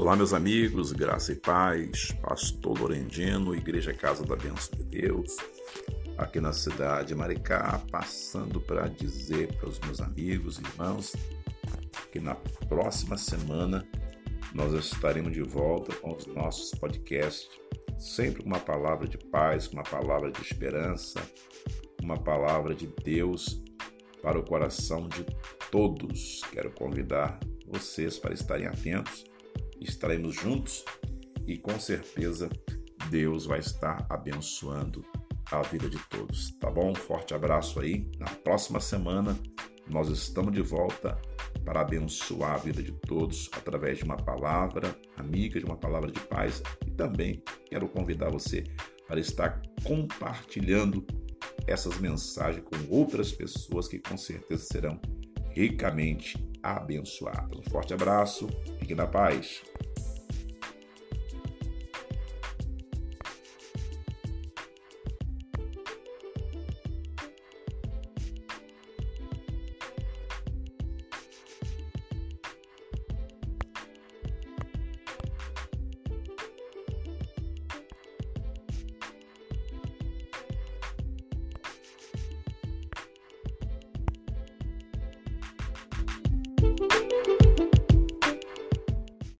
Olá, meus amigos, graça e paz, Pastor Lorendino, Igreja Casa da Bênção de Deus, aqui na cidade de Maricá, passando para dizer para os meus amigos e irmãos que na próxima semana nós estaremos de volta com os nossos podcasts, sempre com uma palavra de paz, com uma palavra de esperança, uma palavra de Deus para o coração de todos. Quero convidar vocês para estarem atentos estaremos juntos e com certeza Deus vai estar abençoando a vida de todos, tá bom? Forte abraço aí. Na próxima semana nós estamos de volta para abençoar a vida de todos através de uma palavra amiga, de uma palavra de paz e também quero convidar você para estar compartilhando essas mensagens com outras pessoas que com certeza serão ricamente abençoadas. Um forte abraço, fique na paz.